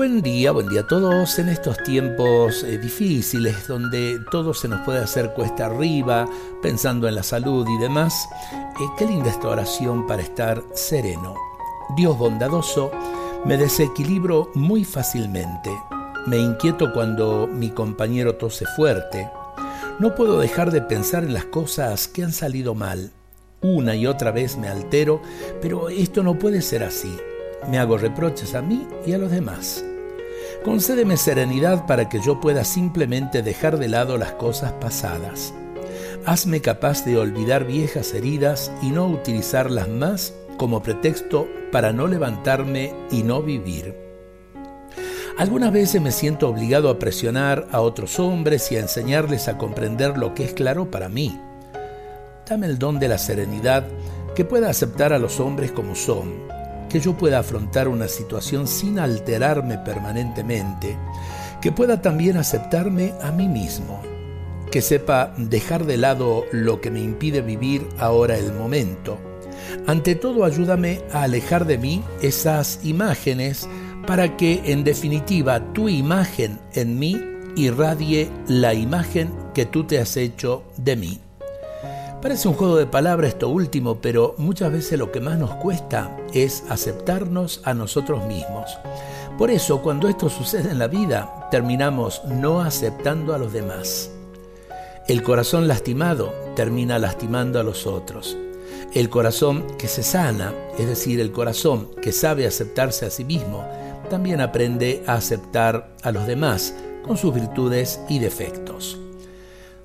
Buen día, buen día a todos en estos tiempos eh, difíciles donde todo se nos puede hacer cuesta arriba, pensando en la salud y demás. Eh, qué linda esta oración para estar sereno. Dios bondadoso, me desequilibro muy fácilmente. Me inquieto cuando mi compañero tose fuerte. No puedo dejar de pensar en las cosas que han salido mal. Una y otra vez me altero, pero esto no puede ser así me hago reproches a mí y a los demás. Concédeme serenidad para que yo pueda simplemente dejar de lado las cosas pasadas. Hazme capaz de olvidar viejas heridas y no utilizarlas más como pretexto para no levantarme y no vivir. Algunas veces me siento obligado a presionar a otros hombres y a enseñarles a comprender lo que es claro para mí. Dame el don de la serenidad que pueda aceptar a los hombres como son que yo pueda afrontar una situación sin alterarme permanentemente, que pueda también aceptarme a mí mismo, que sepa dejar de lado lo que me impide vivir ahora el momento. Ante todo ayúdame a alejar de mí esas imágenes para que en definitiva tu imagen en mí irradie la imagen que tú te has hecho de mí. Parece un juego de palabras esto último, pero muchas veces lo que más nos cuesta es aceptarnos a nosotros mismos. Por eso, cuando esto sucede en la vida, terminamos no aceptando a los demás. El corazón lastimado termina lastimando a los otros. El corazón que se sana, es decir, el corazón que sabe aceptarse a sí mismo, también aprende a aceptar a los demás con sus virtudes y defectos.